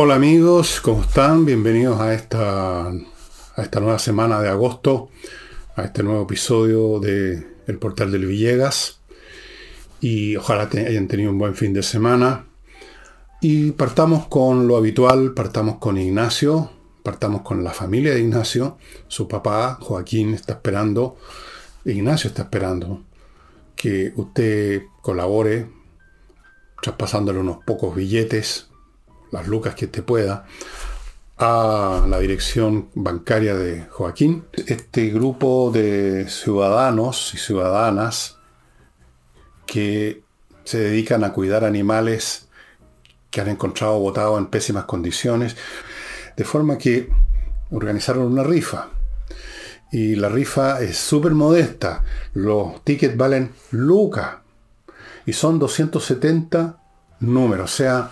Hola amigos, ¿cómo están? Bienvenidos a esta, a esta nueva semana de agosto, a este nuevo episodio de El Portal del Villegas. Y ojalá hayan tenido un buen fin de semana. Y partamos con lo habitual, partamos con Ignacio, partamos con la familia de Ignacio. Su papá, Joaquín, está esperando, Ignacio está esperando que usted colabore, traspasándole unos pocos billetes las lucas que te pueda, a la dirección bancaria de Joaquín. Este grupo de ciudadanos y ciudadanas que se dedican a cuidar animales que han encontrado botados en pésimas condiciones, de forma que organizaron una rifa. Y la rifa es súper modesta. Los tickets valen lucas. Y son 270 números. O sea,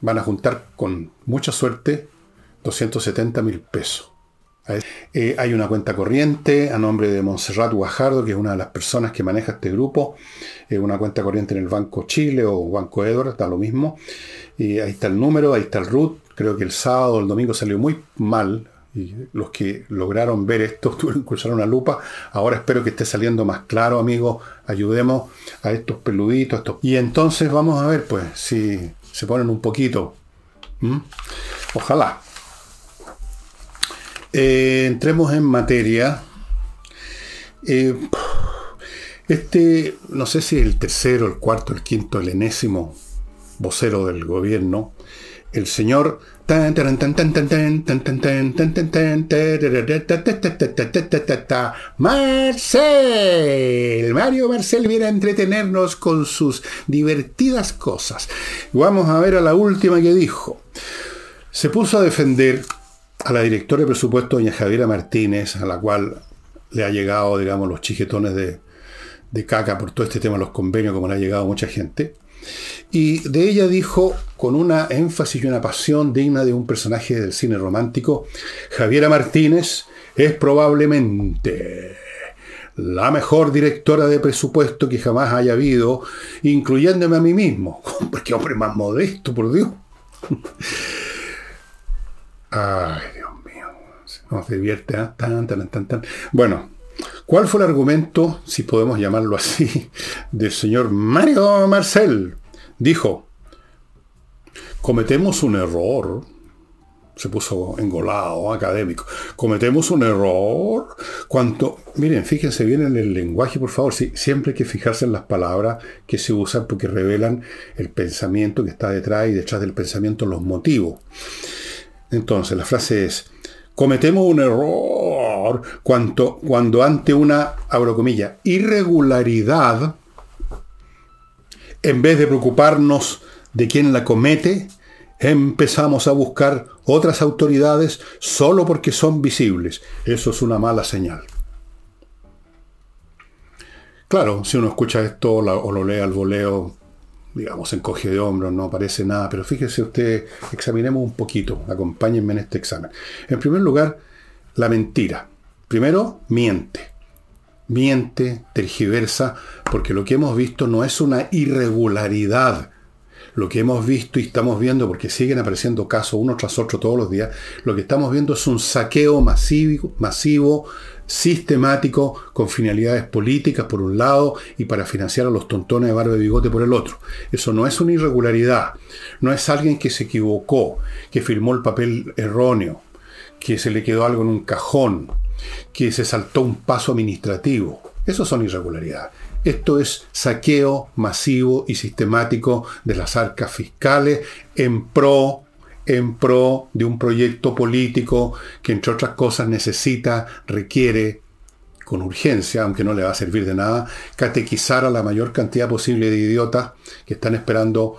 van a juntar con mucha suerte 270 mil pesos. Eh, hay una cuenta corriente a nombre de Montserrat Guajardo, que es una de las personas que maneja este grupo. Eh, una cuenta corriente en el Banco Chile o Banco Edward, está lo mismo. Y ahí está el número, ahí está el root. Creo que el sábado o el domingo salió muy mal. Y los que lograron ver esto tuvieron que usar una lupa. Ahora espero que esté saliendo más claro, amigos. Ayudemos a estos peluditos. Y entonces vamos a ver, pues, si se ponen un poquito. Ojalá. Eh, entremos en materia. Eh, este, no sé si el tercero, el cuarto, el quinto, el enésimo vocero del gobierno, el señor Marcel. Mario Marcel viene a entretenernos con sus divertidas cosas. Vamos a ver a la última que dijo. Se puso a defender a la directora de presupuesto, doña Javiera Martínez, a la cual le ha llegado, digamos, los chiquetones de, caca por todo este tema de los convenios, como le ha llegado mucha gente. Y de ella dijo, con una énfasis y una pasión digna de un personaje del cine romántico, Javiera Martínez es probablemente la mejor directora de presupuesto que jamás haya habido, incluyéndome a mí mismo. Porque hombre más modesto, por Dios. Ay, Dios mío. Nos divierte, ¿eh? tan, tan, tan, tan. Bueno, ¿cuál fue el argumento, si podemos llamarlo así, del señor Mario Marcel? Dijo, cometemos un error. Se puso engolado, académico. Cometemos un error. Cuanto, miren, fíjense bien en el lenguaje, por favor. siempre hay que fijarse en las palabras que se usan porque revelan el pensamiento que está detrás y detrás del pensamiento los motivos. Entonces, la frase es, cometemos un error cuando ante una, abro comillas, irregularidad, en vez de preocuparnos de quién la comete, empezamos a buscar otras autoridades solo porque son visibles. Eso es una mala señal. Claro, si uno escucha esto o lo lee al voleo, digamos, encoge de hombros, no aparece nada, pero fíjese usted, examinemos un poquito, acompáñenme en este examen. En primer lugar, la mentira. Primero, miente miente, tergiversa, porque lo que hemos visto no es una irregularidad. Lo que hemos visto y estamos viendo, porque siguen apareciendo casos uno tras otro todos los días, lo que estamos viendo es un saqueo masivo, masivo sistemático, con finalidades políticas por un lado y para financiar a los tontones de barba de bigote por el otro. Eso no es una irregularidad, no es alguien que se equivocó, que firmó el papel erróneo, que se le quedó algo en un cajón, que se saltó un paso administrativo. Eso son irregularidades. Esto es saqueo masivo y sistemático de las arcas fiscales en pro, en pro de un proyecto político que, entre otras cosas, necesita, requiere, con urgencia, aunque no le va a servir de nada, catequizar a la mayor cantidad posible de idiotas que están esperando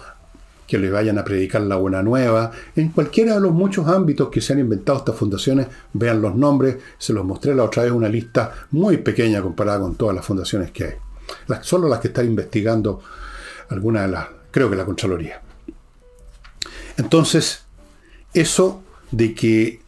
que le vayan a predicar la buena nueva. En cualquiera de los muchos ámbitos que se han inventado estas fundaciones, vean los nombres, se los mostré la otra vez una lista muy pequeña comparada con todas las fundaciones que hay. Las, solo las que están investigando alguna de las, creo que la Contraloría. Entonces, eso de que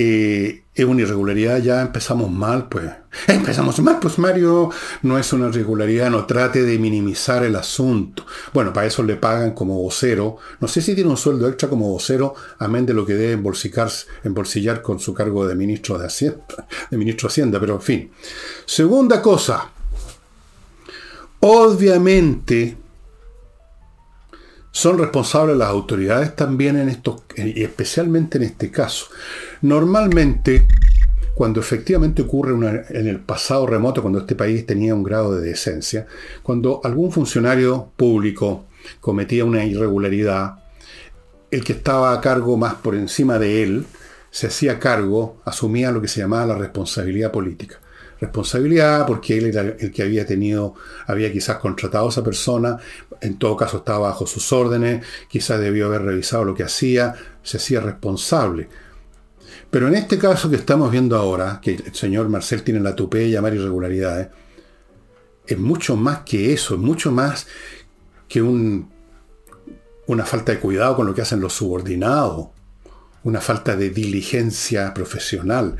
es una irregularidad, ya empezamos mal, pues. Empezamos mal, pues Mario, no es una irregularidad, no trate de minimizar el asunto. Bueno, para eso le pagan como vocero. No sé si tiene un sueldo extra como vocero, amén de lo que debe embolsillar con su cargo de ministro de Hacienda, de ministro de Hacienda, pero en fin. Segunda cosa. Obviamente, son responsables las autoridades también en estos, y especialmente en este caso. Normalmente, cuando efectivamente ocurre en el pasado remoto, cuando este país tenía un grado de decencia, cuando algún funcionario público cometía una irregularidad, el que estaba a cargo más por encima de él se hacía cargo, asumía lo que se llamaba la responsabilidad política responsabilidad, porque él era el que había tenido, había quizás contratado a esa persona, en todo caso estaba bajo sus órdenes, quizás debió haber revisado lo que hacía, se hacía responsable. Pero en este caso que estamos viendo ahora, que el señor Marcel tiene la tupé de llamar irregularidades, es mucho más que eso, es mucho más que un, una falta de cuidado con lo que hacen los subordinados, una falta de diligencia profesional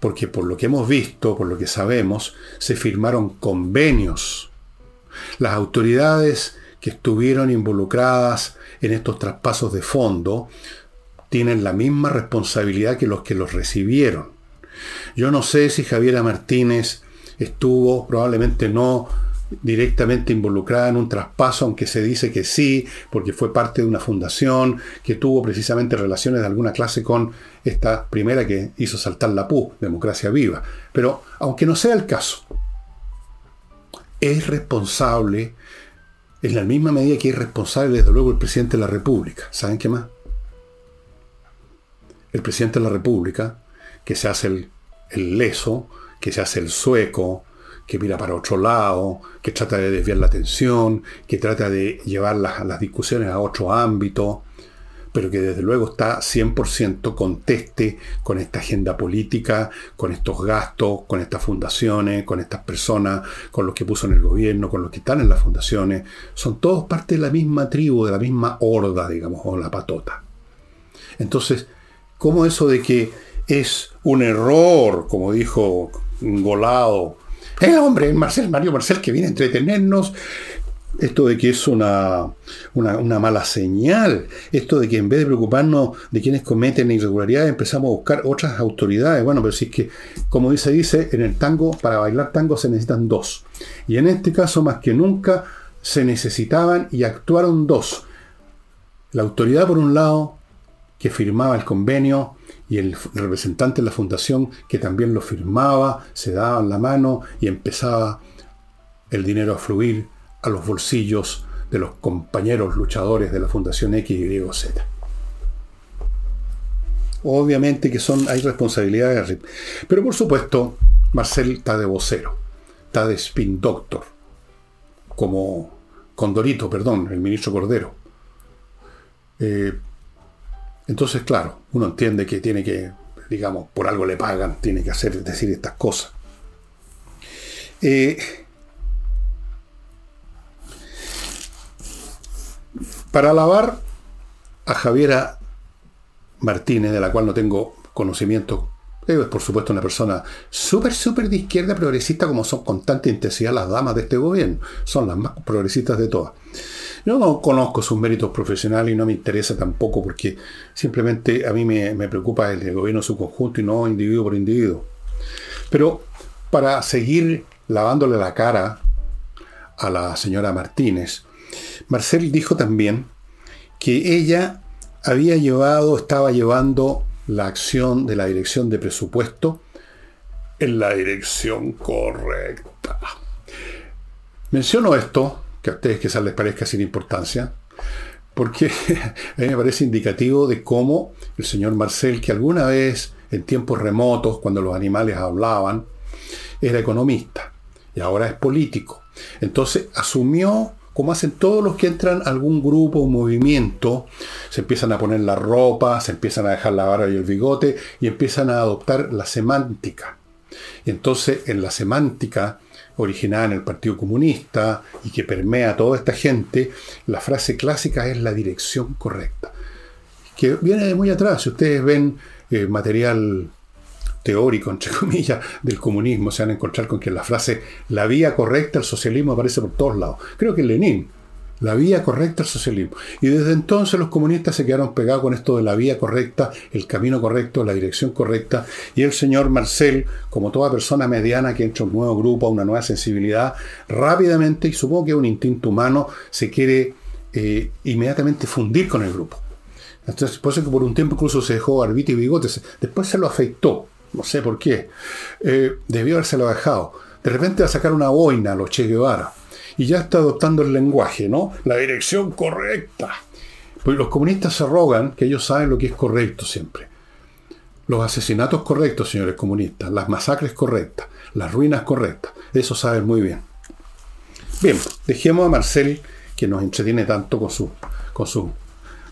porque por lo que hemos visto, por lo que sabemos, se firmaron convenios. Las autoridades que estuvieron involucradas en estos traspasos de fondo tienen la misma responsabilidad que los que los recibieron. Yo no sé si Javiera Martínez estuvo, probablemente no, directamente involucrada en un traspaso, aunque se dice que sí, porque fue parte de una fundación que tuvo precisamente relaciones de alguna clase con esta primera que hizo saltar la PU, Democracia Viva. Pero aunque no sea el caso, es responsable, en la misma medida que es responsable desde luego el presidente de la República. ¿Saben qué más? El presidente de la República, que se hace el, el leso, que se hace el sueco, que mira para otro lado, que trata de desviar la atención, que trata de llevar las, las discusiones a otro ámbito, pero que desde luego está 100% conteste con esta agenda política, con estos gastos, con estas fundaciones, con estas personas, con los que puso en el gobierno, con los que están en las fundaciones. Son todos parte de la misma tribu, de la misma horda, digamos, o la patota. Entonces, ¿cómo eso de que es un error, como dijo Golado, el hombre, Marcel, Mario Marcel, que viene a entretenernos. Esto de que es una, una, mala señal. Esto de que en vez de preocuparnos de quienes cometen irregularidades, empezamos a buscar otras autoridades. Bueno, pero si es que, como dice, dice, en el tango, para bailar tango se necesitan dos. Y en este caso, más que nunca, se necesitaban y actuaron dos. La autoridad, por un lado, que firmaba el convenio, y el representante de la fundación que también lo firmaba, se daban la mano y empezaba el dinero a fluir a los bolsillos de los compañeros luchadores de la Fundación X, Y, Z. Obviamente que son, hay responsabilidades, pero por supuesto, Marcel está de vocero, está de spin doctor, como Condorito, perdón, el ministro Cordero. Eh, entonces, claro, uno entiende que tiene que, digamos, por algo le pagan, tiene que hacer, decir estas cosas. Eh, para alabar a Javiera Martínez, de la cual no tengo conocimiento, es por supuesto una persona súper, súper de izquierda progresista, como son con tanta intensidad las damas de este gobierno, son las más progresistas de todas. Yo no conozco sus méritos profesionales y no me interesa tampoco porque simplemente a mí me, preocupa el, gobierno en su conjunto y no individuo por individuo. Pero para seguir lavándole la cara a la señora Martínez, Marcel dijo también que ella había llevado, estaba llevando la acción de la dirección de presupuesto en la dirección correcta. Menciono esto que a ustedes quizás les parezca sin importancia, porque a mí me parece indicativo de cómo el señor Marcel, que alguna vez en tiempos remotos, cuando los animales hablaban, era economista y ahora es político. Entonces asumió, como hacen todos los que entran a algún grupo o movimiento, se empiezan a poner la ropa, se empiezan a dejar la barba y el bigote y empiezan a adoptar la semántica. Y entonces en la semántica originada en el Partido Comunista y que permea a toda esta gente, la frase clásica es la dirección correcta. Que viene de muy atrás. Si ustedes ven eh, material teórico, entre comillas, del comunismo, se van a encontrar con que la frase la vía correcta al socialismo aparece por todos lados. Creo que Lenin, la vía correcta al socialismo. Y desde entonces los comunistas se quedaron pegados con esto de la vía correcta, el camino correcto, la dirección correcta. Y el señor Marcel, como toda persona mediana que entra a un nuevo grupo, a una nueva sensibilidad, rápidamente, y supongo que un instinto humano, se quiere eh, inmediatamente fundir con el grupo. Entonces, por eso que por un tiempo incluso se dejó arbito y bigotes. Después se lo afeitó. No sé por qué. Eh, debió habérselo dejado. De repente va a sacar una boina a los Che Guevara. Y ya está adoptando el lenguaje, ¿no? La dirección correcta. Pues los comunistas se rogan que ellos saben lo que es correcto siempre. Los asesinatos correctos, señores comunistas, las masacres correctas, las ruinas correctas, eso saben muy bien. Bien, dejemos a Marcel, que nos entretiene tanto con su, con su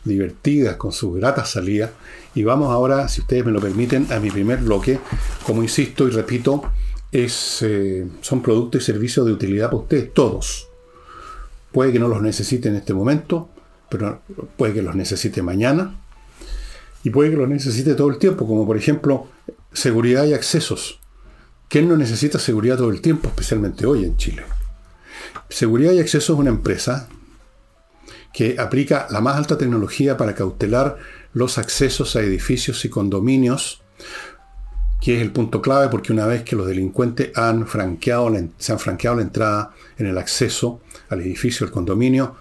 divertidas, con sus gratas salidas. Y vamos ahora, si ustedes me lo permiten, a mi primer bloque. Como insisto y repito, es, eh, son productos y servicios de utilidad para ustedes, todos. Puede que no los necesite en este momento, pero puede que los necesite mañana. Y puede que los necesite todo el tiempo, como por ejemplo seguridad y accesos. ¿Quién no necesita seguridad todo el tiempo, especialmente hoy en Chile? Seguridad y accesos es una empresa que aplica la más alta tecnología para cautelar los accesos a edificios y condominios, que es el punto clave porque una vez que los delincuentes han franqueado se han franqueado la entrada en el acceso al edificio, al condominio,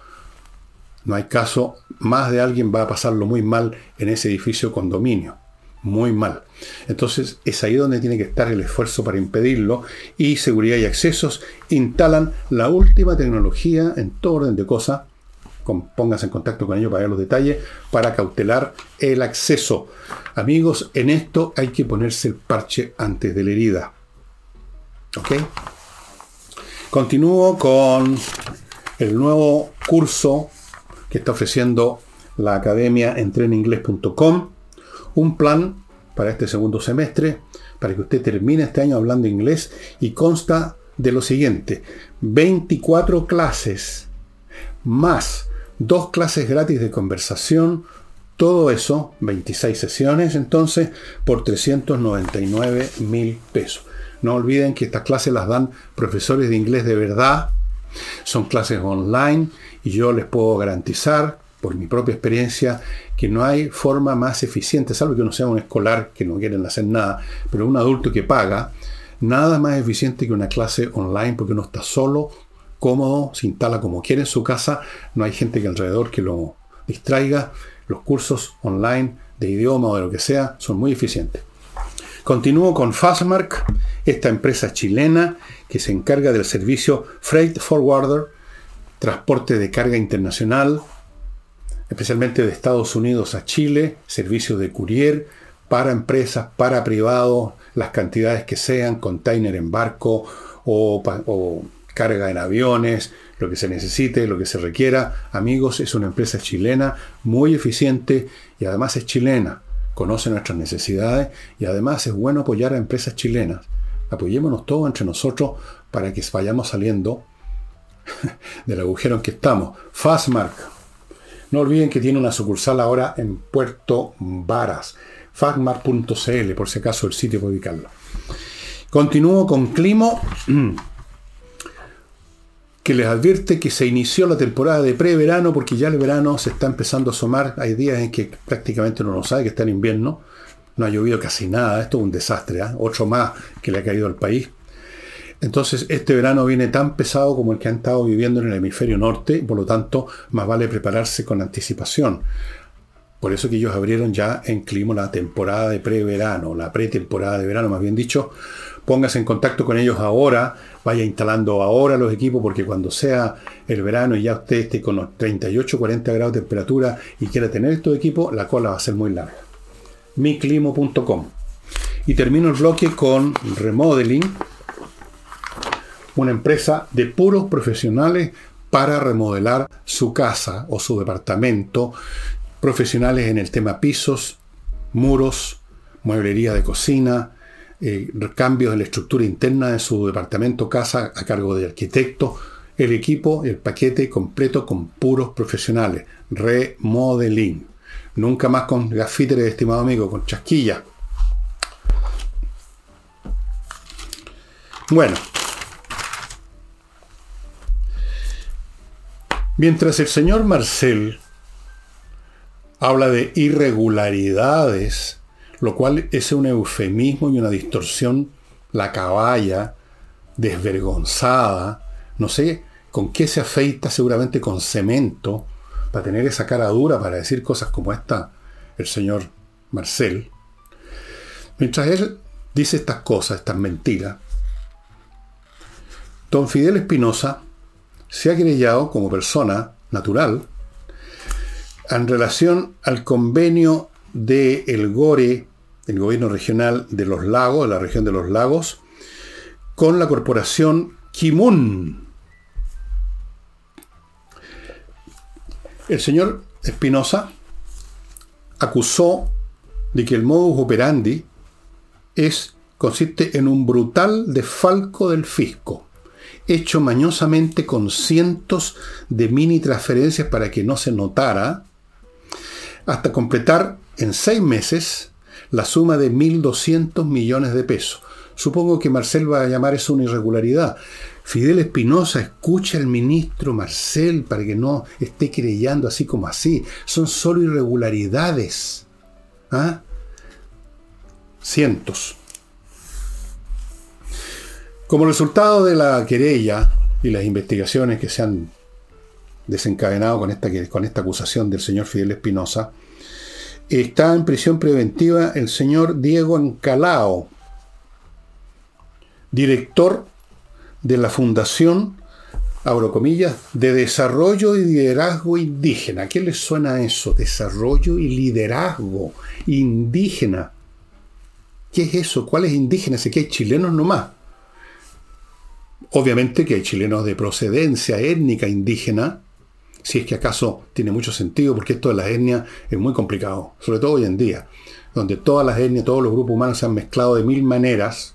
no hay caso, más de alguien va a pasarlo muy mal en ese edificio condominio. Muy mal. Entonces es ahí donde tiene que estar el esfuerzo para impedirlo y seguridad y accesos instalan la última tecnología en todo orden de cosas póngase en contacto con ellos para ver los detalles, para cautelar el acceso. Amigos, en esto hay que ponerse el parche antes de la herida. ¿Ok? Continúo con el nuevo curso que está ofreciendo la academia entreninglés.com. Un plan para este segundo semestre, para que usted termine este año hablando inglés y consta de lo siguiente, 24 clases más dos clases gratis de conversación, todo eso, 26 sesiones entonces, por 399 mil pesos. No olviden que estas clases las dan profesores de inglés de verdad, son clases online y yo les puedo garantizar, por mi propia experiencia, que no hay forma más eficiente, salvo que uno sea un escolar que no quieren hacer nada, pero un adulto que paga, nada más eficiente que una clase online porque uno está solo cómodo, se instala como quiere en su casa, no hay gente que alrededor que lo distraiga. Los cursos online de idioma o de lo que sea son muy eficientes. Continúo con Fastmark, esta empresa chilena que se encarga del servicio Freight Forwarder, transporte de carga internacional, especialmente de Estados Unidos a Chile, servicio de courier para empresas, para privados, las cantidades que sean, container en barco o, o carga en aviones, lo que se necesite, lo que se requiera. Amigos, es una empresa chilena muy eficiente y además es chilena. Conoce nuestras necesidades y además es bueno apoyar a empresas chilenas. Apoyémonos todos entre nosotros para que vayamos saliendo del agujero en que estamos. Fastmark. No olviden que tiene una sucursal ahora en Puerto Varas. Fastmark.cl, por si acaso el sitio para ubicarlo. Continúo con Climo. que les advierte que se inició la temporada de preverano porque ya el verano se está empezando a asomar. Hay días en que prácticamente uno no sabe que está en invierno. No ha llovido casi nada. Esto es un desastre. ¿eh? Otro más que le ha caído al país. Entonces, este verano viene tan pesado como el que han estado viviendo en el hemisferio norte. Por lo tanto, más vale prepararse con anticipación. Por eso que ellos abrieron ya en Clima la temporada de preverano, la pretemporada de verano, más bien dicho. Póngase en contacto con ellos ahora vaya instalando ahora los equipos porque cuando sea el verano y ya usted esté con los 38, 40 grados de temperatura y quiera tener estos equipos, la cola va a ser muy larga. miclimo.com. Y termino el bloque con Remodeling, una empresa de puros profesionales para remodelar su casa o su departamento, profesionales en el tema pisos, muros, mueblería de cocina, eh, cambios en la estructura interna de su departamento casa a cargo de arquitectos, el equipo, el paquete completo con puros profesionales, remodeling. Nunca más con gafíteres, estimado amigo, con chasquilla. Bueno. Mientras el señor Marcel habla de irregularidades lo cual es un eufemismo y una distorsión, la caballa, desvergonzada, no sé con qué se afeita, seguramente con cemento, para tener esa cara dura para decir cosas como esta, el señor Marcel. Mientras él dice estas cosas, estas mentiras, don Fidel Espinosa se ha querellado como persona natural en relación al convenio del el GORE, el gobierno regional de los lagos, de la región de los lagos, con la corporación Kimun. El señor Espinosa acusó de que el modus operandi es, consiste en un brutal desfalco del fisco, hecho mañosamente con cientos de mini transferencias para que no se notara, hasta completar en seis meses la suma de 1.200 millones de pesos. Supongo que Marcel va a llamar eso una irregularidad. Fidel Espinosa escucha al ministro Marcel para que no esté creyendo así como así. Son solo irregularidades. ¿Ah? Cientos. Como resultado de la querella y las investigaciones que se han desencadenado con esta, con esta acusación del señor Fidel Espinosa, está en prisión preventiva el señor Diego Encalao, director de la Fundación, abro comillas, de Desarrollo y Liderazgo Indígena. qué les suena eso? Desarrollo y liderazgo indígena. ¿Qué es eso? ¿Cuál es indígena? Sé que hay chilenos nomás. Obviamente que hay chilenos de procedencia étnica indígena, si es que acaso tiene mucho sentido, porque esto de la etnia es muy complicado, sobre todo hoy en día, donde todas las etnias, todos los grupos humanos se han mezclado de mil maneras.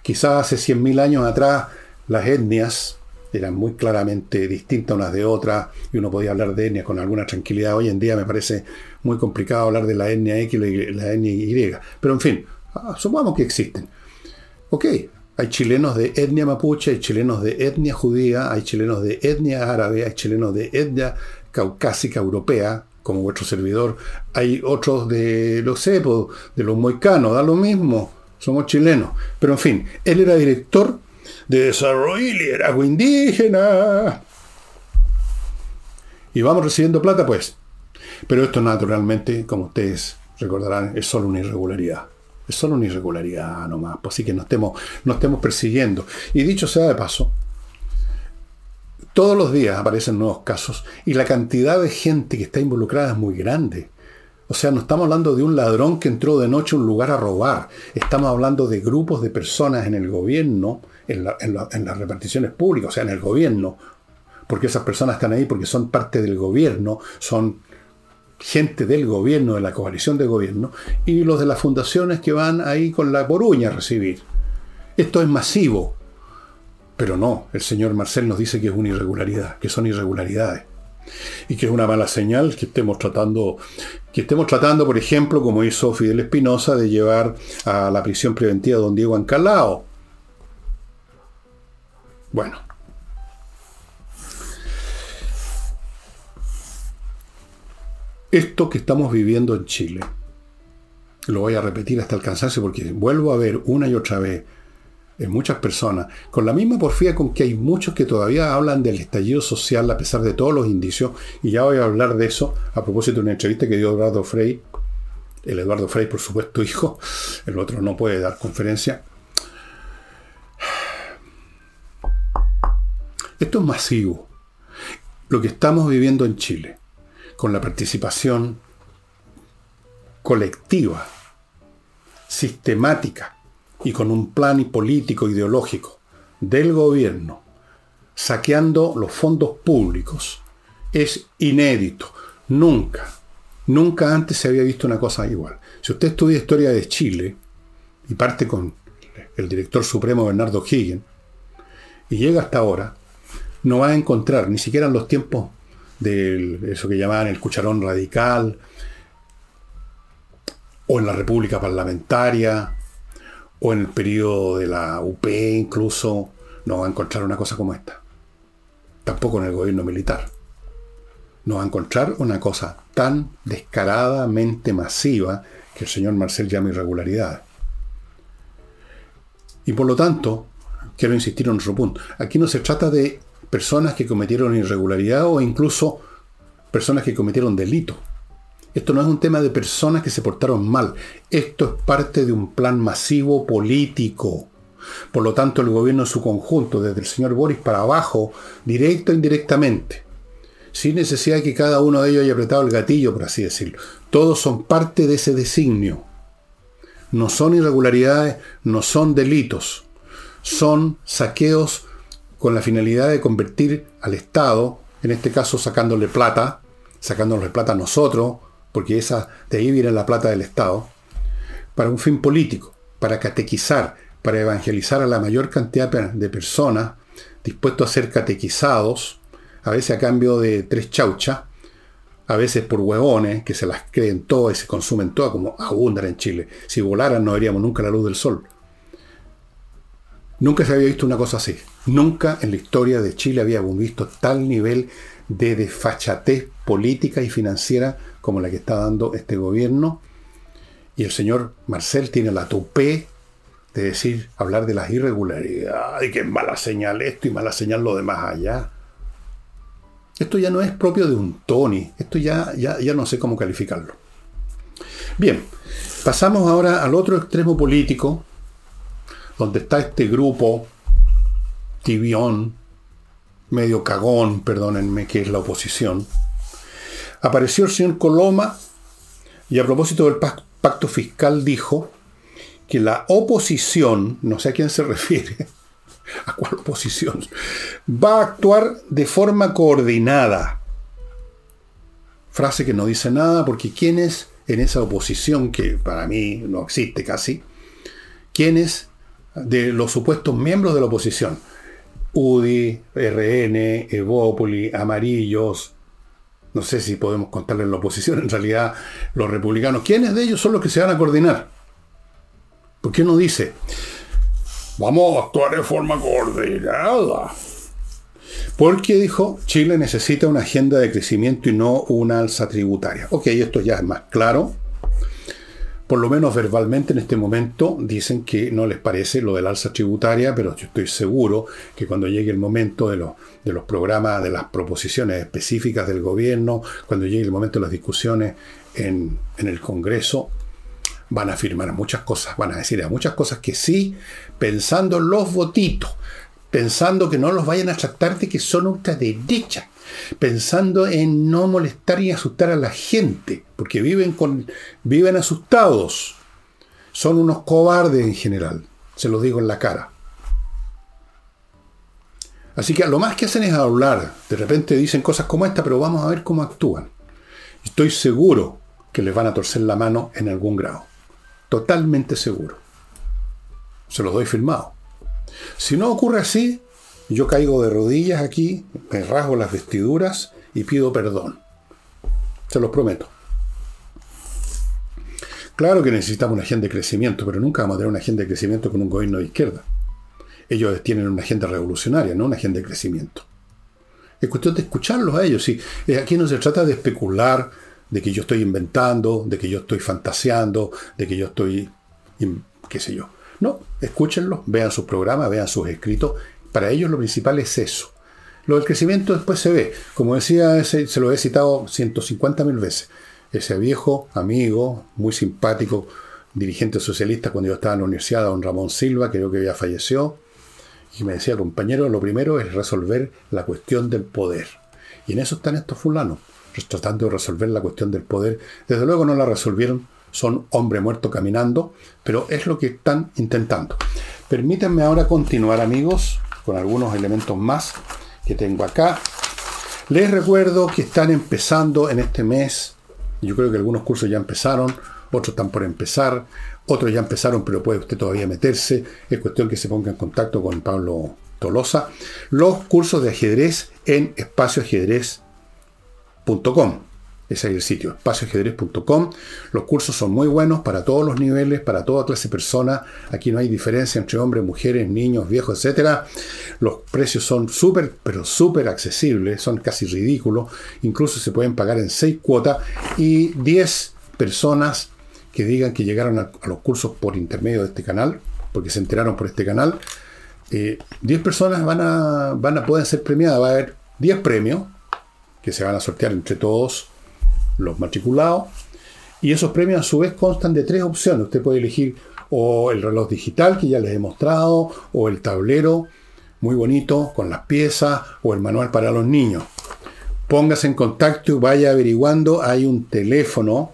Quizás hace 100.000 años atrás las etnias eran muy claramente distintas unas de otras y uno podía hablar de etnia con alguna tranquilidad. Hoy en día me parece muy complicado hablar de la etnia X y la etnia Y. Pero en fin, supongamos que existen. Ok, hay chilenos de etnia mapuche, hay chilenos de etnia judía, hay chilenos de etnia árabe, hay chilenos de etnia caucásica europea, como vuestro servidor. Hay otros de los cepos, de los moicanos, da lo mismo, somos chilenos. Pero en fin, él era director de desarrollo y liderazgo indígena. Y vamos recibiendo plata, pues. Pero esto naturalmente, como ustedes recordarán, es solo una irregularidad. Es solo una irregularidad nomás, pues así que no estemos, no estemos persiguiendo. Y dicho sea de paso, todos los días aparecen nuevos casos y la cantidad de gente que está involucrada es muy grande. O sea, no estamos hablando de un ladrón que entró de noche a un lugar a robar. Estamos hablando de grupos de personas en el gobierno en, las reparticiones públicas, o sea, en el gobierno, porque esas personas están ahí porque son parte del gobierno, son gente del gobierno, de la coalición de gobierno, y los de las fundaciones que van ahí con la boruña a recibir. Esto es masivo, pero no, el señor Marcel nos dice que es una irregularidad, que son irregularidades. Y que es una mala señal que estemos tratando, que estemos tratando, por ejemplo, como hizo Fidel Espinosa, de llevar a la prisión preventiva a don Diego Ancalao, bueno. Esto que estamos viviendo en Chile, lo voy a repetir hasta cansancio porque vuelvo a ver una y otra vez en muchas personas, con la misma porfía con que hay muchos que todavía hablan del estallido social a pesar de todos los indicios, y ya voy a hablar de eso a propósito de una entrevista que dio Eduardo Frey, el Eduardo Frey por supuesto hijo, el otro no puede dar conferencia, Esto es masivo. Lo que estamos viviendo en Chile, con la participación colectiva, sistemática y con un plan político ideológico del gobierno, saqueando los fondos públicos, es inédito. Nunca, nunca antes se había visto una cosa igual. Si usted estudia historia de Chile y parte con el director supremo Bernardo Higgins y llega hasta ahora, no va a encontrar, ni siquiera en los tiempos de eso que llamaban el cucharón radical, o en la República Parlamentaria, o en el periodo de la UP incluso, no va a encontrar una cosa como esta. Tampoco en el gobierno militar. No va a encontrar una cosa tan descaradamente masiva que el señor Marcel llama irregularidad. Y por lo tanto, quiero insistir en otro punto. Aquí no se trata de personas que cometieron irregularidad o incluso personas que cometieron delito. Esto no es un tema de personas que se portaron mal. Esto es parte de un plan masivo político. Por lo tanto, el gobierno en su conjunto, desde el señor Boris para abajo, directo e indirectamente, sin necesidad de que cada uno de ellos haya apretado el gatillo, por así decirlo. Todos son parte de ese designio. No son irregularidades, no son delitos. Son saqueos con la finalidad de convertir al Estado, en este caso sacándole plata, sacándole plata a nosotros, porque esa, de ahí viene la plata del Estado, para un fin político, para catequizar, para evangelizar a la mayor cantidad de personas dispuestos a ser catequizados, a veces a cambio de tres chauchas, a veces por huevones que se las creen todas y se consumen todas como abundan en Chile. Si volaran no veríamos nunca la luz del sol. Nunca se había visto una cosa así. Nunca en la historia de Chile habíamos visto tal nivel de desfachatez política y financiera como la que está dando este gobierno. Y el señor Marcel tiene la tupé de decir, hablar de las irregularidades, que es mala señal esto y mala señal lo demás allá. Esto ya no es propio de un Tony, esto ya, ya no sé cómo calificarlo. Bien, pasamos ahora al otro extremo político, donde está este grupo tibión, medio cagón, perdónenme, que es la oposición, Apareció el señor Coloma y a propósito del pacto fiscal dijo que la oposición, no sé a quién se refiere, a cuál oposición, va a actuar de forma coordinada. Frase que no dice nada porque quienes en esa oposición, que para mí no existe casi, quienes de los supuestos miembros de la oposición, UDI, RN, Evópoli, Amarillos, no sé si podemos contarle en la oposición, en realidad los republicanos, ¿quiénes de ellos son los que se van a coordinar? ¿Por qué no dice, vamos a actuar de forma coordinada? Porque dijo, Chile necesita una agenda de crecimiento y no una alza tributaria. Ok, esto ya es más claro por lo menos verbalmente en este momento, dicen que no les parece lo del alza tributaria, pero yo estoy seguro que cuando llegue el momento de, los programas, de las proposiciones específicas del gobierno, cuando llegue el momento de las discusiones en, el Congreso, van a afirmar muchas cosas, van a decir a muchas cosas que sí, pensando en los votitos, pensando que no los vayan a tratar de que son ultraderecha, pensando en no molestar y asustar a la gente, porque viven, con, viven asustados. Son unos cobardes en general, se los digo en la cara. Así que lo más que hacen es hablar. De repente dicen cosas como esta, pero vamos a ver cómo actúan. Estoy seguro que les van a torcer la mano en algún grado. Totalmente seguro. Se los doy firmado. Si no ocurre así, yo caigo de rodillas aquí, me rasgo las vestiduras y pido perdón. Se los prometo. Claro que necesitamos una agenda de crecimiento, pero nunca vamos a tener una agenda de crecimiento con un gobierno de izquierda. Ellos tienen una agenda revolucionaria, no una agenda de crecimiento. Es cuestión de escucharlos a ellos. Eh, aquí no se trata de especular, de que yo estoy inventando, de que yo estoy fantaseando, de que yo estoy, qué sé yo. No, escúchenlos, vean sus programas, vean sus escritos para ellos lo principal es eso. Lo del crecimiento después se ve. Como decía, se lo he citado 150 mil veces. Ese viejo amigo, muy simpático, dirigente socialista cuando yo estaba en la universidad, don Ramón Silva, creo que ya falleció, y me decía, compañero, lo primero es resolver la cuestión del poder. Y en eso están estos fulanos, tratando de resolver la cuestión del poder. Desde luego no la resolvieron, son hombre muerto caminando, pero es lo que están intentando. Permítanme ahora continuar, amigos, con algunos elementos más que tengo acá. Les recuerdo que están empezando en este mes, yo creo que algunos cursos ya empezaron, otros están por empezar, otros ya empezaron, pero puede usted todavía meterse. Es cuestión que se ponga en contacto con Pablo Tolosa. Los cursos de ajedrez en espacioajedrez.com. Ese es el sitio, espacioajedrez.com. Los cursos son muy buenos para todos los niveles, para toda clase de personas. Aquí no hay diferencia entre hombres, mujeres, niños, viejos, etc. Los precios son súper, pero súper accesibles, son casi ridículos. Incluso se pueden pagar en 6 cuotas y 10 personas que digan que llegaron a, los cursos por intermedio de este canal, porque se enteraron por este canal. 10 eh, personas van a, van a, pueden ser premiadas. Va a haber 10 premios que se van a sortear entre todos los matriculados. Y esos premios a su vez constan de tres opciones. Usted puede elegir o el reloj digital que ya les he mostrado, o el tablero muy bonito con las piezas, o el manual para los niños. Póngase en contacto y vaya averiguando. Hay un teléfono,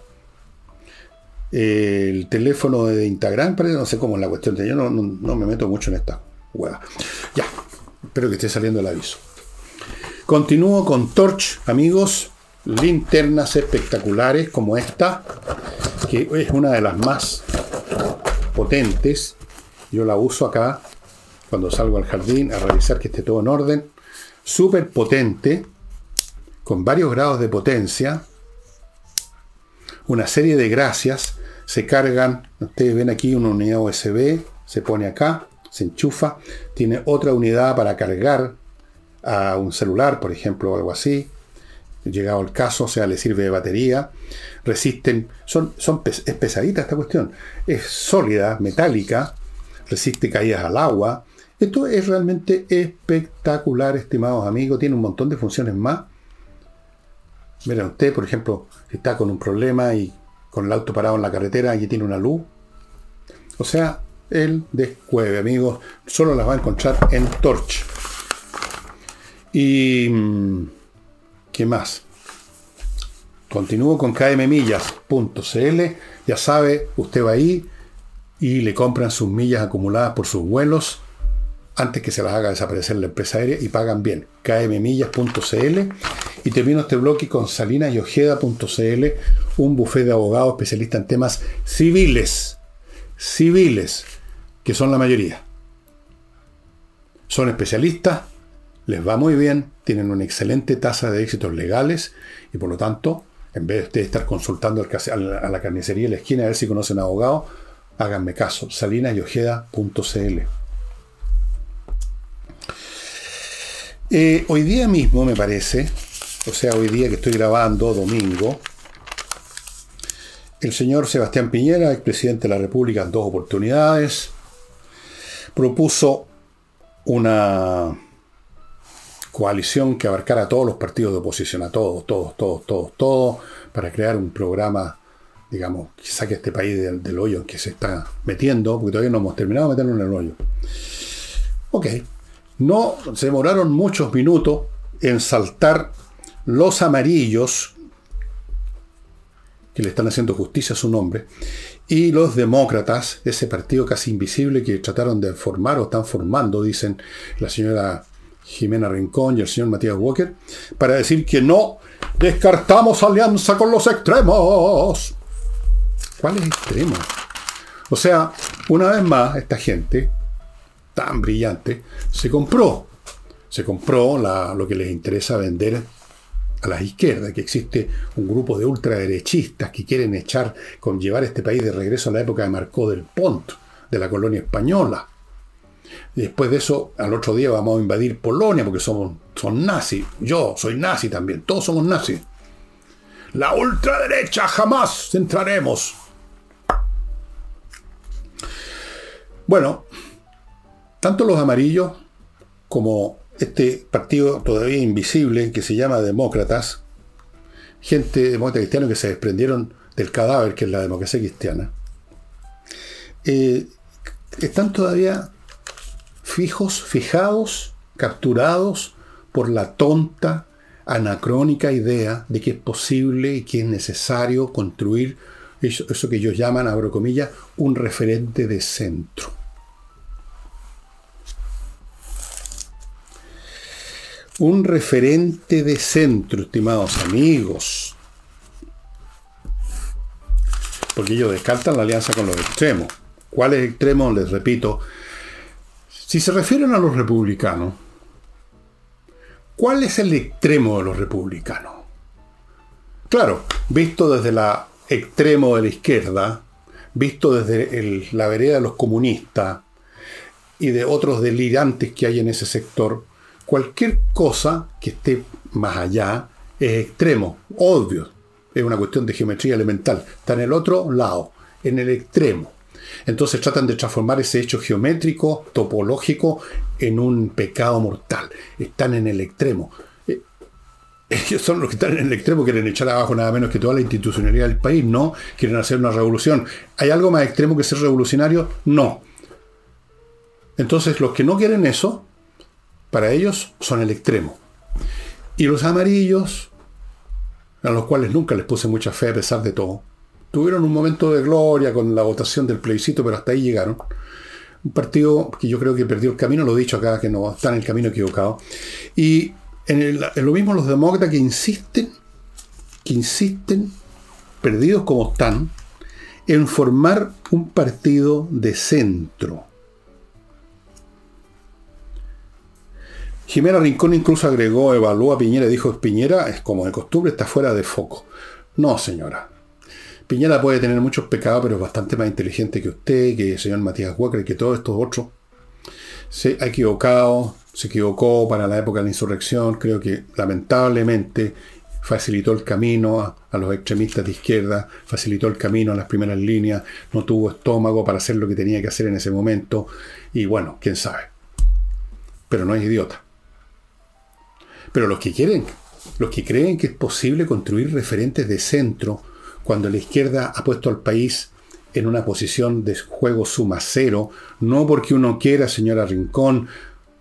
el teléfono de Instagram, pero no sé cómo es la cuestión. Yo no, no me meto mucho en esta hueá. Ya, espero que esté saliendo el aviso. Continúo con Torch, amigos linternas espectaculares como esta, que es una de las más potentes. Yo la uso acá cuando salgo al jardín a revisar que esté todo en orden. Súper potente, con varios grados de potencia. Una serie de gracias. Se cargan, ustedes ven aquí una unidad USB, se pone acá, se enchufa. Tiene otra unidad para cargar a un celular, por ejemplo, o algo así llegado el caso, o sea, le sirve de batería, resisten, son, son es pesadita esta cuestión, es sólida, metálica, resiste caídas al agua. Esto es realmente espectacular, estimados amigos, tiene un montón de funciones más. Miren, usted, por ejemplo, está con un problema y con el auto parado en la carretera y tiene una luz. O sea, el descueve, amigos, solo las va a encontrar en Torch. Y mm, ¿Qué más? Continúo con kmmillas.cl. Ya sabe, usted va ahí y le compran sus millas acumuladas por sus vuelos antes que se las haga desaparecer la empresa aérea y pagan bien. kmmillas.cl. Y termino este bloque con salinayojeda.cl, un buffet de abogados especialistas en temas civiles. Civiles, que son la mayoría. Son especialistas les va muy bien, tienen una excelente tasa de éxitos legales y por lo tanto, en vez de estar consultando a la carnicería en la esquina a ver si conocen abogado, háganme caso, salinayojeda.cl. Eh, hoy día mismo me parece, o sea, hoy día que estoy grabando, domingo, el señor Sebastián Piñera, expresidente de la República en dos oportunidades, propuso una coalición que abarcara a todos los partidos de oposición, a todos, todos, todos, todos, todos, para crear un programa, digamos, que saque a este país del, hoyo en que se está metiendo, porque todavía no hemos terminado de meterlo en el hoyo. Ok, no se demoraron muchos minutos en saltar los amarillos, que le están haciendo justicia a su nombre, y los demócratas, ese partido casi invisible que trataron de formar o están formando, dicen la señora Jimena Rincón y el señor Matías Walker, para decir que no descartamos alianza con los extremos. ¿Cuáles extremos? O sea, una vez más, esta gente, tan brillante, se compró. Se compró lo que les interesa vender a la izquierda, que existe un grupo de ultraderechistas que quieren echar, con llevar este país de regreso a la época de Marcó del Pont, de la colonia española. Después de eso, al otro día vamos a invadir Polonia porque somos son nazis. Yo soy nazi también. Todos somos nazis. La ultraderecha jamás entraremos. Bueno, tanto los amarillos como este partido todavía invisible que se llama Demócratas, gente demócrata cristiana que se desprendieron del cadáver que es la democracia cristiana, eh, están todavía fijos, fijados, capturados por la tonta, anacrónica idea de que es posible y que es necesario construir eso, que ellos llaman, abro comillas, un referente de centro. Un referente de centro, estimados amigos. Porque ellos descartan la alianza con los extremos. ¿Cuáles extremos? Les repito, si se refieren a los republicanos, ¿cuál es el extremo de los republicanos? Claro, visto desde el extremo de la izquierda, visto desde la vereda de los comunistas y de otros delirantes que hay en ese sector, cualquier cosa que esté más allá es extremo, obvio. Es una cuestión de geometría elemental. Está en el otro lado, en el extremo. Entonces tratan de transformar ese hecho geométrico, topológico, en un pecado mortal. Están en el extremo. Eh, ellos son los que están en el extremo, quieren echar abajo nada menos que toda la institucionalidad del país, no, quieren hacer una revolución. ¿Hay algo más extremo que ser revolucionario? No. Entonces los que no quieren eso, para ellos son el extremo. Y los amarillos, a los cuales nunca les puse mucha fe a pesar de todo, tuvieron un momento de gloria con la votación del plebiscito, pero hasta ahí llegaron. Un partido que yo creo que perdió el camino, lo he dicho acá, que no está en el camino equivocado. Y en, lo mismo los demócratas que insisten, que insisten, perdidos como están, en formar un partido de centro. Jimena Rincón incluso agregó, evaluó a Piñera y dijo, Piñera es como de costumbre, está fuera de foco. No, señora. Piñera puede tener muchos pecados, pero es bastante más inteligente que usted, que el señor Matías Walker que todos estos otros. Se ha equivocado, se equivocó para la época de la insurrección, creo que lamentablemente facilitó el camino a, a, los extremistas de izquierda, facilitó el camino a las primeras líneas, no tuvo estómago para hacer lo que tenía que hacer en ese momento, y bueno, quién sabe. Pero no es idiota. Pero los que quieren, los que creen que es posible construir referentes de centro, cuando la izquierda ha puesto al país en una posición de juego suma cero, no porque uno quiera, señora Rincón,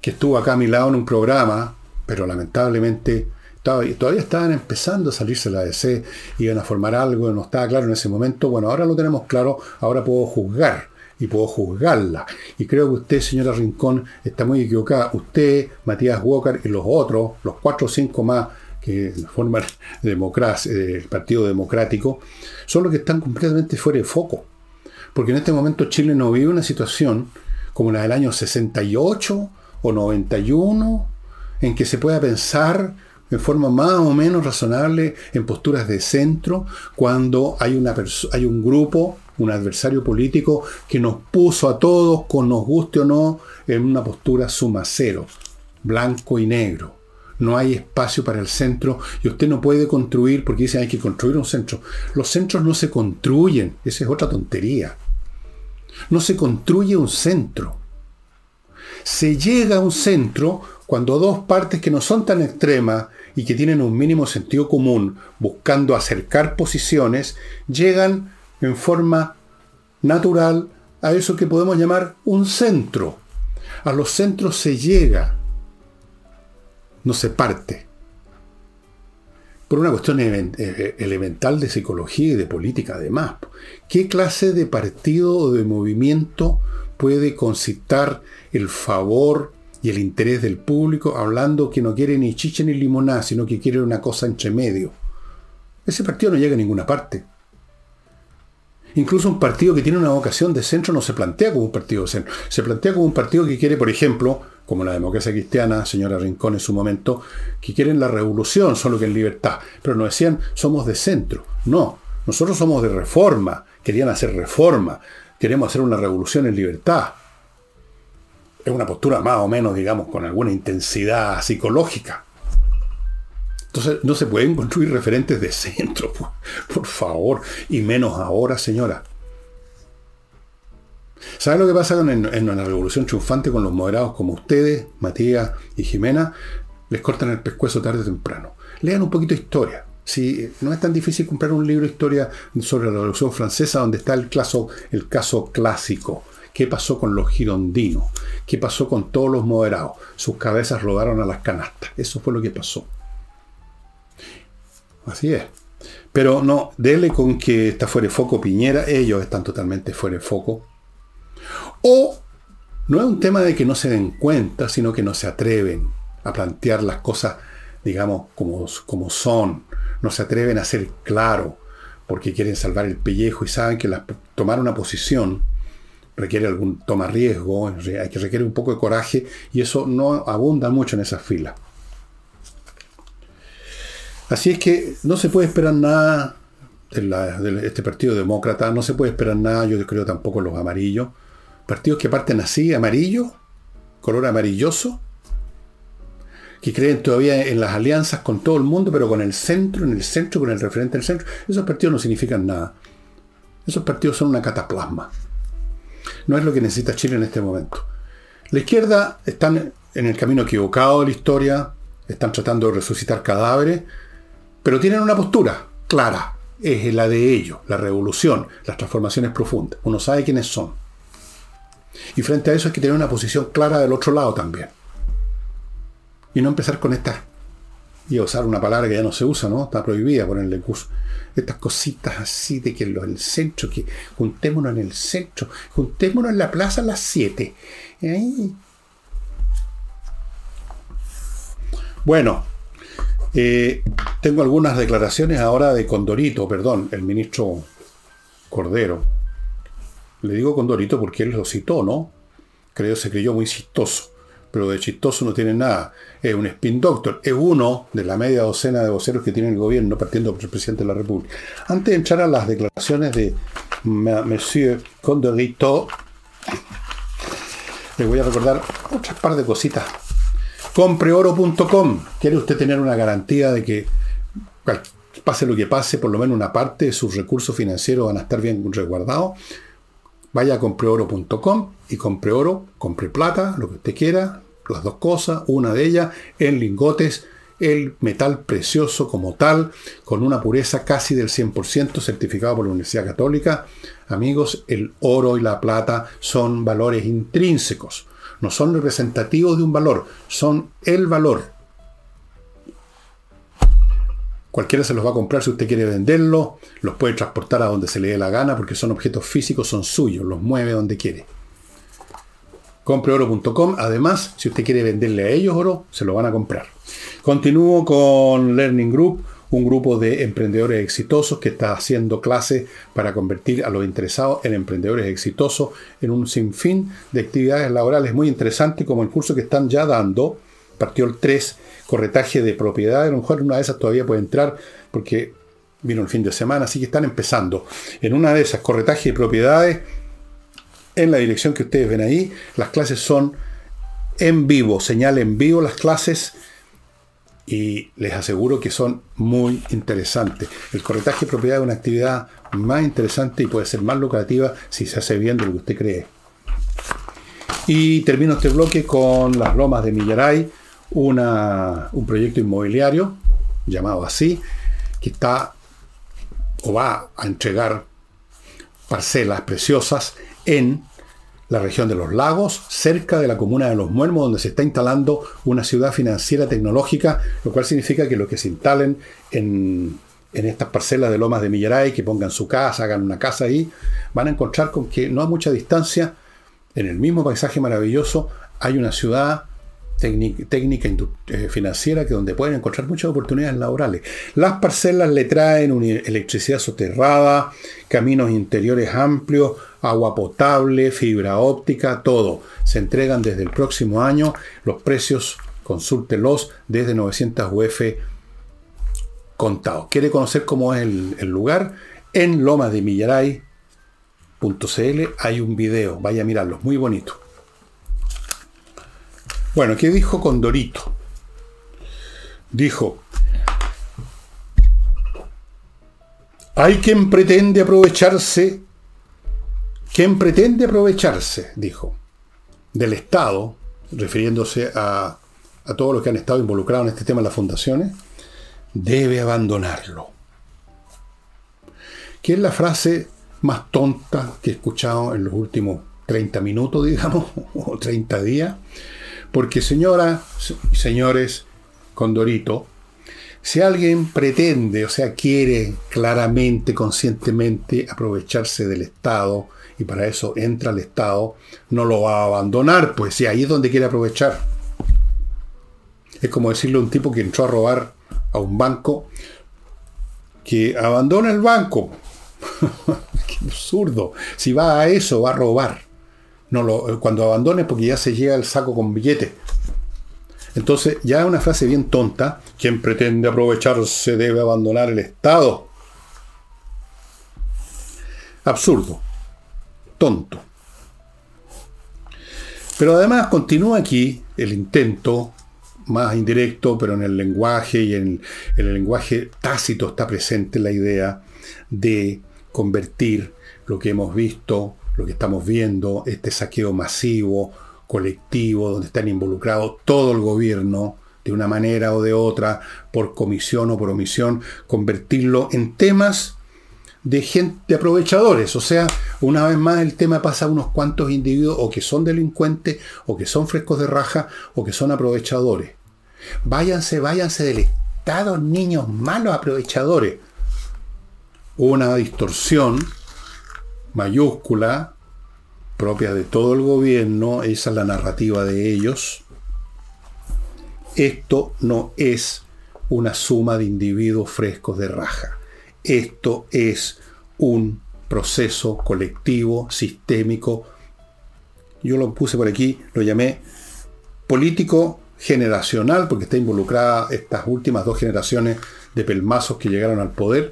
que estuvo acá a mi lado en un programa, pero lamentablemente todavía estaban empezando a salirse la DC, iban a formar algo, no estaba claro en ese momento. Bueno, ahora lo tenemos claro, ahora puedo juzgar y puedo juzgarla. Y creo que usted, señora Rincón, está muy equivocada. Usted, Matías Walker y los otros, los cuatro o cinco más que forman democracia, el Partido Democrático, son los que están completamente fuera de foco. Porque en este momento Chile no vive una situación como la del año 68 o 91, en que se pueda pensar en forma más o menos razonable en posturas de centro, cuando hay, una hay un grupo, un adversario político, que nos puso a todos, con nos guste o no, en una postura suma cero, blanco y negro no hay espacio para el centro y usted no puede construir, porque dicen hay que construir un centro. Los centros no se construyen, esa es otra tontería. No se construye un centro. Se llega a un centro cuando dos partes que no son tan extremas y que tienen un mínimo sentido común, buscando acercar posiciones, llegan en forma natural a eso que podemos llamar un centro. A los centros se llega no se parte. Por una cuestión eh, elemental de psicología y de política además. ¿Qué clase de partido o de movimiento puede concitar el favor y el interés del público hablando que no quiere ni chicha ni limonada, sino que quiere una cosa entre medio? Ese partido no llega a ninguna parte. Incluso un partido que tiene una vocación de centro no se plantea como un partido de centro. Se plantea como un partido que quiere, por ejemplo, como la democracia cristiana, señora Rincón en su momento, que quieren la revolución solo que en libertad. Pero nos decían, somos de centro. No, nosotros somos de reforma. Querían hacer reforma. Queremos hacer una revolución en libertad. Es una postura más o menos, digamos, con alguna intensidad psicológica. Entonces no se pueden construir referentes de centro, por, por favor, y menos ahora, señora. ¿Saben lo que pasa en, una revolución triunfante con los moderados como ustedes, Matías y Jimena? Les cortan el pescuezo tarde o temprano. Lean un poquito de historia. Si no es tan difícil comprar un libro de historia sobre la Revolución Francesa donde está el caso, el caso clásico. ¿Qué pasó con los girondinos? ¿Qué pasó con todos los moderados? Sus cabezas rodaron a las canastas. Eso fue lo que pasó. Así es. Pero no, dele con que está fuera de foco Piñera. Ellos están totalmente fuera de foco. O no es un tema de que no se den cuenta, sino que no se atreven a plantear las cosas, digamos, como, como son. No se atreven a ser claro, porque quieren salvar el pellejo y saben que tomar una posición requiere algún toma riesgo, hay que requiere un poco de coraje y eso no abunda mucho en esas filas. Así es que no se puede esperar nada de, este partido demócrata, no se puede esperar nada, yo creo tampoco los amarillos. Partidos que parten así, amarillo, color amarilloso, que creen todavía en las alianzas con todo el mundo, pero con el centro, en el centro, con el referente del centro. Esos partidos no significan nada. Esos partidos son una cataplasma. No es lo que necesita Chile en este momento. La izquierda están en el camino equivocado de la historia, están tratando de resucitar cadáveres, pero tienen una postura clara. Es la de ellos, la revolución, las transformaciones profundas. Uno sabe quiénes son. Y frente a eso hay que tener una posición clara del otro lado también. Y no empezar con estas, y usar una palabra que ya no se usa, ¿no? Está prohibida ponerle curso. Estas cositas así de que lo el centro, que juntémonos en el centro, juntémonos en la plaza a las 7. Bueno, eh, tengo algunas declaraciones ahora de Condorito, perdón, el ministro Cordero. Le digo Condorito porque él lo citó, ¿no? Creo se creyó muy chistoso. Pero de chistoso no tiene nada. Es un spin doctor. Es uno de la media docena de voceros que tiene el gobierno partiendo por el presidente de la República. Antes de entrar a las declaraciones de Monsieur Condorito, le voy a recordar otras par de cositas. Compreoro.com. ¿Quiere usted tener una garantía de que pase lo que pase, por lo menos una parte de sus recursos financieros van a estar bien resguardados? Vaya a compreoro.com y compre oro, compre plata, lo que usted quiera, las dos cosas, una de ellas en lingotes, el metal precioso como tal, con una pureza casi del 100% certificado por la Universidad Católica. Amigos, el oro y la plata son valores intrínsecos, no son representativos de un valor, son el valor. Cualquiera se los va a comprar si usted quiere venderlos, los puede transportar a donde se le dé la gana porque son objetos físicos, son suyos, los mueve donde quiere. Compreoro.com, además, si usted quiere venderle a ellos oro, se lo van a comprar. Continúo con Learning Group, un grupo de emprendedores exitosos que está haciendo clases para convertir a los interesados en emprendedores exitosos en un sinfín de actividades laborales muy interesantes como el curso que están ya dando, partió el 3 corretaje de propiedades. A lo mejor una de esas todavía puede entrar porque vino el fin de semana, así que están empezando. En una de esas, corretaje de propiedades, en la dirección que ustedes ven ahí, las clases son en vivo, señal en vivo las clases y les aseguro que son muy interesantes. El corretaje de propiedad es una actividad más interesante y puede ser más lucrativa si se hace bien de lo que usted cree. Y termino este bloque con las lomas de Millaray, un proyecto inmobiliario llamado así, que está o va a entregar parcelas preciosas en la región de los lagos, cerca de la comuna de Los Muermos, donde se está instalando una ciudad financiera tecnológica, lo cual significa que los que se instalen en, en estas parcelas de Lomas de Millaray, que pongan su casa, hagan una casa ahí, van a encontrar con que no a mucha distancia, en el mismo paisaje maravilloso, hay una ciudad técnica, eh, financiera que donde pueden encontrar muchas oportunidades laborales. Las parcelas le traen electricidad soterrada, caminos interiores amplios, agua potable, fibra óptica, todo. Se entregan desde el próximo año. Los precios, consúltelos desde 900 UF contados. ¿Quiere conocer cómo es el, el lugar? En lomasdemillaray.cl hay un video, vaya a mirarlo, muy bonito. Bueno, ¿qué dijo Condorito? Dijo, hay quien pretende aprovecharse, quien pretende aprovecharse, dijo, del Estado, refiriéndose a, a todos los que han estado involucrados en este tema de las fundaciones, debe abandonarlo. Que es la frase más tonta que he escuchado en los últimos 30 minutos, digamos, o 30 días, porque señoras y señores, Condorito, si alguien pretende, o sea, quiere claramente, conscientemente aprovecharse del Estado, y para eso entra al Estado, no lo va a abandonar, pues si ahí es donde quiere aprovechar. Es como decirle a un tipo que entró a robar a un banco, que abandona el banco. Qué absurdo. Si va a eso, va a robar. No lo, cuando abandone porque ya se llega el saco con billete. Entonces, ya es una frase bien tonta. Quien pretende aprovecharse debe abandonar el Estado. Absurdo. Tonto. Pero además continúa aquí el intento, más indirecto, pero en el lenguaje y en, el lenguaje tácito está presente la idea de convertir lo que hemos visto, lo que estamos viendo, este saqueo masivo, colectivo, donde están involucrados todo el gobierno, de una manera o de otra, por comisión o por omisión, convertirlo en temas de gente aprovechadores. O sea, una vez más el tema pasa a unos cuantos individuos o que son delincuentes, o que son frescos de raja, o que son aprovechadores. Váyanse, váyanse del Estado, niños malos aprovechadores. Una distorsión mayúscula propia de todo el gobierno, esa es la narrativa de ellos. Esto no es una suma de individuos frescos de raja. Esto es un proceso colectivo, sistémico. Yo lo puse por aquí, lo llamé político generacional, porque está involucrada estas últimas dos generaciones de pelmazos que llegaron al poder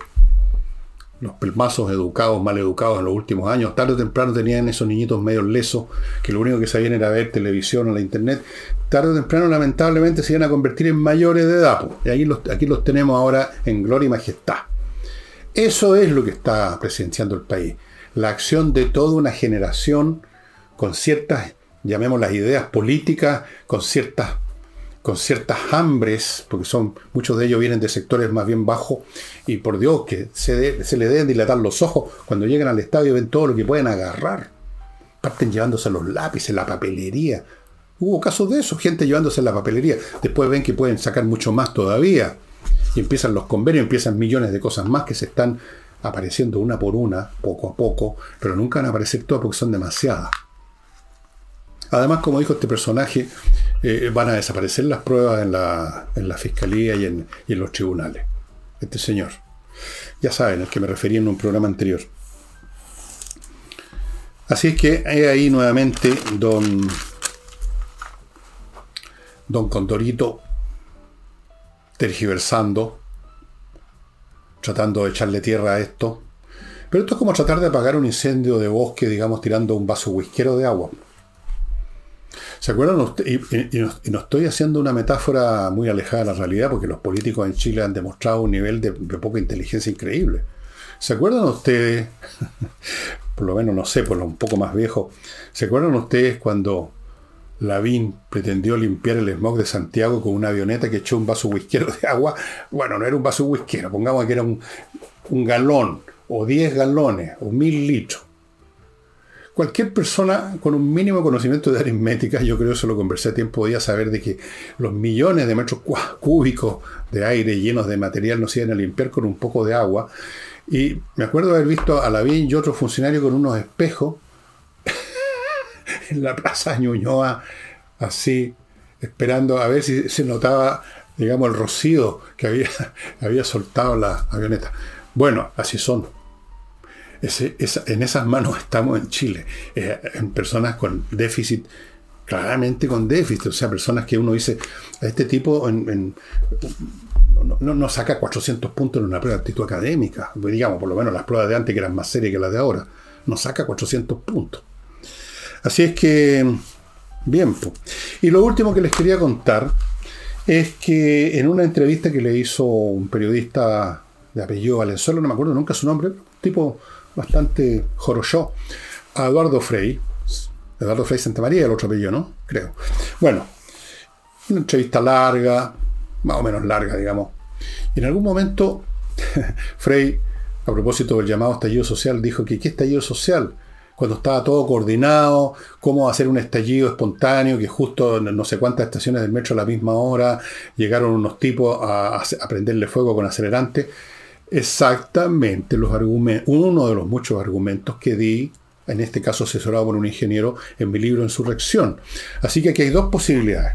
los pelmazos educados, mal educados en los últimos años, tarde o temprano tenían esos niñitos medio lesos, que lo único que sabían era ver televisión o la internet, tarde o temprano lamentablemente se iban a convertir en mayores de edad. Y aquí los, aquí los tenemos ahora en gloria y majestad. Eso es lo que está presenciando el país. La acción de toda una generación con ciertas, llamémoslas ideas políticas, con ciertas con ciertas hambres, porque son muchos de ellos vienen de sectores más bien bajos, y por Dios que se, se le deben dilatar los ojos cuando llegan al estadio y ven todo lo que pueden agarrar. Parten llevándose los lápices, la papelería. Hubo casos de eso, gente llevándose la papelería. Después ven que pueden sacar mucho más todavía. Y empiezan los convenios, empiezan millones de cosas más que se están apareciendo una por una, poco a poco, pero nunca van a aparecer todas porque son demasiadas. Además, como dijo este personaje, eh, van a desaparecer las pruebas en la, fiscalía y en, los tribunales. Este señor. Ya saben, el que me refería en un programa anterior. Así es que hay ahí nuevamente don, don Condorito tergiversando, tratando de echarle tierra a esto. Pero esto es como tratar de apagar un incendio de bosque, digamos, tirando un vaso whiskero de agua. ¿Se acuerdan? Y, no, estoy haciendo una metáfora muy alejada de la realidad, porque los políticos en Chile han demostrado un nivel de, poca inteligencia increíble. ¿Se acuerdan ustedes, por lo menos no sé, por lo un poco más viejo, ¿se acuerdan ustedes cuando Lavín pretendió limpiar el smog de Santiago con una avioneta que echó un vaso whiskero de agua? Bueno, no era un vaso whiskero, pongamos que era un, un galón, o 10 galones, o mil litros. Cualquier persona con un mínimo conocimiento de aritmética, yo creo que se lo conversé a tiempo, podía saber de que los millones de metros cúbicos de aire llenos de material no se iban a limpiar con un poco de agua. Y me acuerdo haber visto a Lavín y otro funcionario con unos espejos en la plaza Ñuñoa, así, esperando a ver si se notaba, digamos, el rocío que había, había soltado la avioneta. Bueno, así son en esas manos estamos en Chile, eh, en personas con déficit, claramente con déficit, o sea, personas que uno dice, este tipo no, no, saca 400 puntos en una prueba de actitud académica, digamos, por lo menos las pruebas de antes que eran más serias que las de ahora, no saca 400 puntos. Así es que, bien, y lo último que les quería contar es que en una entrevista que le hizo un periodista de apellido Valenzuela, no me acuerdo nunca su nombre, tipo bastante jorochó a Eduardo Frey. Eduardo Frey Santa María, el otro apellido, ¿no? Creo. Bueno, una entrevista larga, más o menos larga, digamos. Y en algún momento, Frey, a propósito del llamado estallido social, dijo que ¿qué estallido social? Cuando estaba todo coordinado, cómo hacer un estallido espontáneo, que justo no sé cuántas estaciones del metro a la misma hora llegaron unos tipos a, a prenderle fuego con acelerante exactamente los argumentos, uno de los muchos argumentos que di, en este caso asesorado por un ingeniero, en mi libro Insurrección. Así que aquí hay dos posibilidades.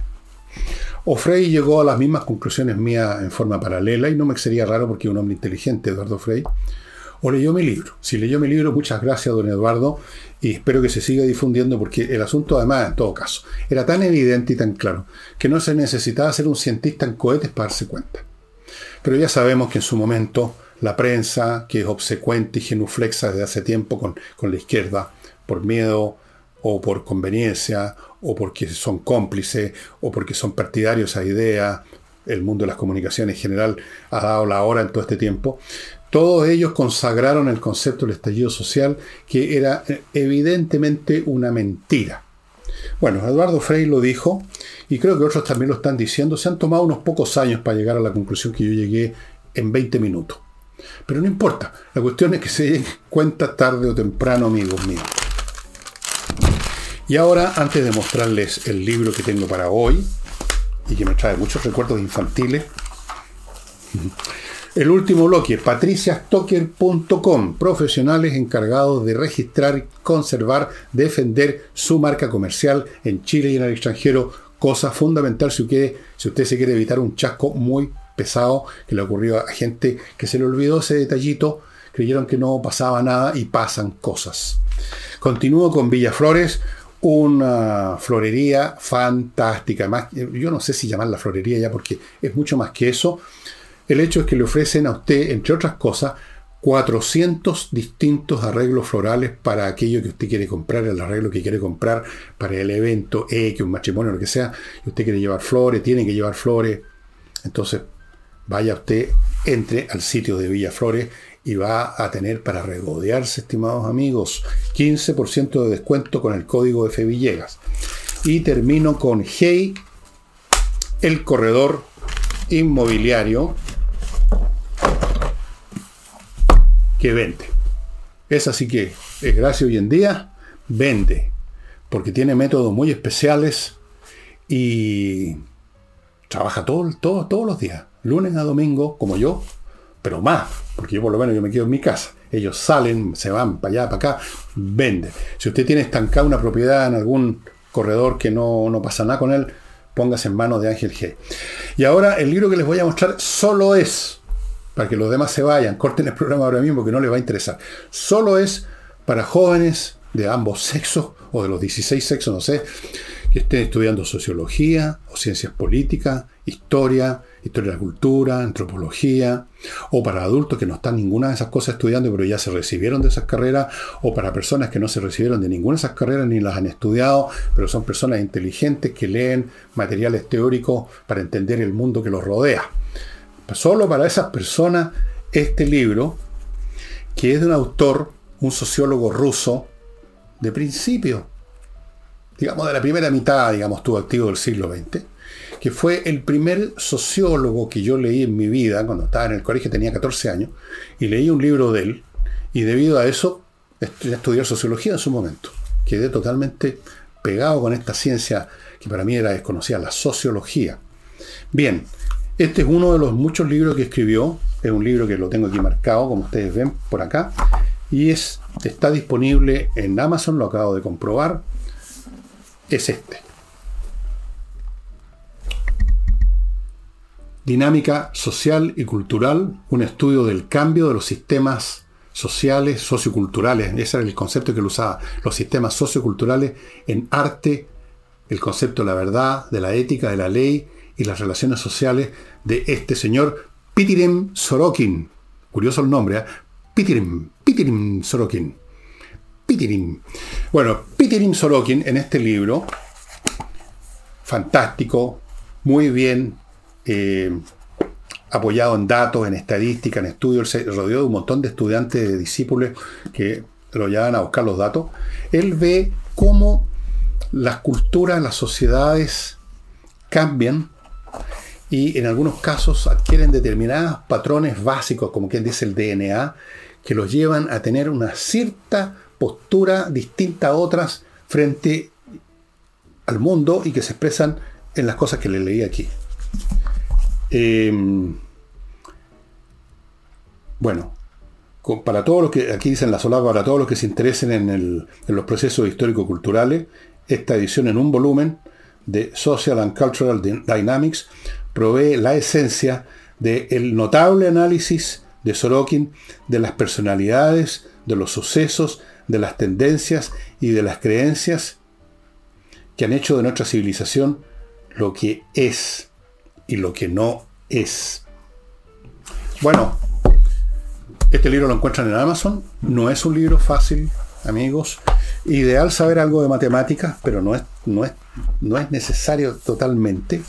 O Frey llegó a las mismas conclusiones mías en forma paralela, y no me sería raro porque es un hombre inteligente, Eduardo Frey. o leyó mi libro. Si leyó mi libro, muchas gracias, don Eduardo, y espero que se siga difundiendo porque el asunto, además, en todo caso, era tan evidente y tan claro que no se necesitaba ser un cientista en cohetes para darse cuenta. Pero ya sabemos que en su momento la prensa, que es obsecuente y genuflexa desde hace tiempo con, con la izquierda, por miedo o por conveniencia, o porque son cómplices, o porque son partidarios a ideas, el mundo de las comunicaciones en general ha dado la hora en todo este tiempo, todos ellos consagraron el concepto del estallido social, que era eh, evidentemente una mentira. Bueno, Eduardo Frey lo dijo, y creo que otros también lo están diciendo, se han tomado unos pocos años para llegar a la conclusión que yo llegué en 20 minutos. Pero no importa, la cuestión es que se den cuenta tarde o temprano, amigos míos. Y ahora, antes de mostrarles el libro que tengo para hoy, y que me trae muchos recuerdos infantiles, el último bloque, patriciastocker.com, profesionales encargados de registrar, conservar, defender su marca comercial en Chile y en el extranjero, cosa fundamental si usted, si usted se quiere evitar un chasco muy pesado que le ocurrió a gente que se le olvidó ese detallito, creyeron que no pasaba nada y pasan cosas. Continúo con Villaflores, una florería fantástica. Más, yo no sé si llamarla florería ya porque es mucho más que eso. El hecho es que le ofrecen a usted, entre otras cosas, 400 distintos arreglos florales para aquello que usted quiere comprar, el arreglo que quiere comprar para el evento X, un matrimonio, lo que sea. Usted quiere llevar flores, tiene que llevar flores. Entonces, vaya usted, entre al sitio de Villa Flores y va a tener para regodearse, estimados amigos, 15% de descuento con el código F Villegas. Y termino con Hey, el corredor inmobiliario que vende. Es así que es gracia hoy en día, vende, porque tiene métodos muy especiales y trabaja todo, todo, todos los días, lunes a domingo, como yo, pero más, porque yo por lo menos yo me quedo en mi casa. Ellos salen, se van para allá, para acá, venden. Si usted tiene estancada una propiedad en algún corredor que no, no pasa nada con él, póngase en manos de Ángel G. Y ahora el libro que les voy a mostrar solo es, para que los demás se vayan, corten el programa ahora mismo que no les va a interesar, solo es para jóvenes de ambos sexos, o de los 16 sexos, no sé, que estén estudiando sociología o ciencias políticas, historia, historia de la cultura, antropología, o para adultos que no están ninguna de esas cosas estudiando, pero ya se recibieron de esas carreras, o para personas que no se recibieron de ninguna de esas carreras ni las han estudiado, pero son personas inteligentes que leen materiales teóricos para entender el mundo que los rodea. Solo para esas personas, este libro, que es de un autor, un sociólogo ruso, de principio, digamos de la primera mitad, digamos, estuvo activo del siglo XX, que fue el primer sociólogo que yo leí en mi vida, cuando estaba en el colegio, tenía 14 años, y leí un libro de él, y debido a eso estudié sociología en su momento. Quedé totalmente pegado con esta ciencia que para mí era desconocida, la sociología. Bien, este es uno de los muchos libros que escribió, es un libro que lo tengo aquí marcado, como ustedes ven por acá, y es, está disponible en Amazon, lo acabo de comprobar, es este. Dinámica social y cultural, un estudio del cambio de los sistemas sociales, socioculturales, ese era el concepto que él usaba, los sistemas socioculturales en arte, el concepto de la verdad, de la ética, de la ley y las relaciones sociales de este señor Pitirim Sorokin. Curioso el nombre, ¿eh? Pitirim, Pitirim Sorokin. Pitirim. Bueno, Pitirim Sorokin en este libro, fantástico, muy bien eh, apoyado en datos, en estadística, en estudios, se rodeó de un montón de estudiantes, de discípulos que lo llevan a buscar los datos. Él ve cómo las culturas, las sociedades cambian y en algunos casos adquieren determinados patrones básicos, como quien dice el DNA, que los llevan a tener una cierta postura distinta a otras frente al mundo y que se expresan en las cosas que le leí aquí. Em, bueno, para todos los que, aquí dicen la solapa, para todos los que se interesen en, en los procesos histórico-culturales, esta edición en un volumen de Social and Cultural Dynamics provee la esencia del notable análisis de Sorokin de las personalidades, de los sucesos, de las tendencias y de las creencias que han hecho de nuestra civilización lo que es y lo que no es. Bueno, este libro lo encuentran en Amazon. No es un libro fácil, amigos. Ideal saber algo de matemáticas, pero no es, no es, no es necesario totalmente.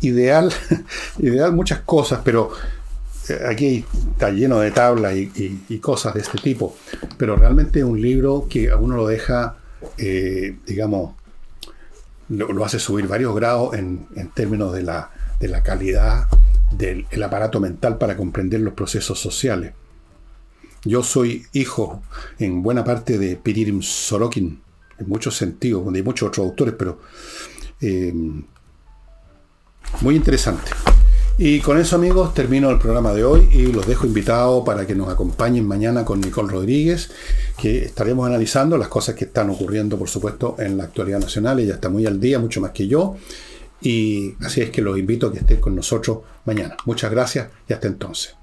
Ideal, ideal muchas cosas, pero eh, aquí está lleno de tablas y, cosas de este tipo. Pero realmente es un libro que a uno lo deja, eh, digamos, lo, hace subir varios grados en, términos de la, de la calidad del aparato mental para comprender los procesos sociales. Yo soy hijo en buena parte de Piririm Sorokin, en muchos sentidos, hay muchos otros autores, pero eh, muy interesante. Y con eso amigos termino el programa de hoy y los dejo invitados para que nos acompañen mañana con Nicole Rodríguez, que estaremos analizando las cosas que están ocurriendo, por supuesto, en la actualidad nacional. Ella está muy al día, mucho más que yo. Y así es que los invito a que estén con nosotros mañana. Muchas gracias y hasta entonces.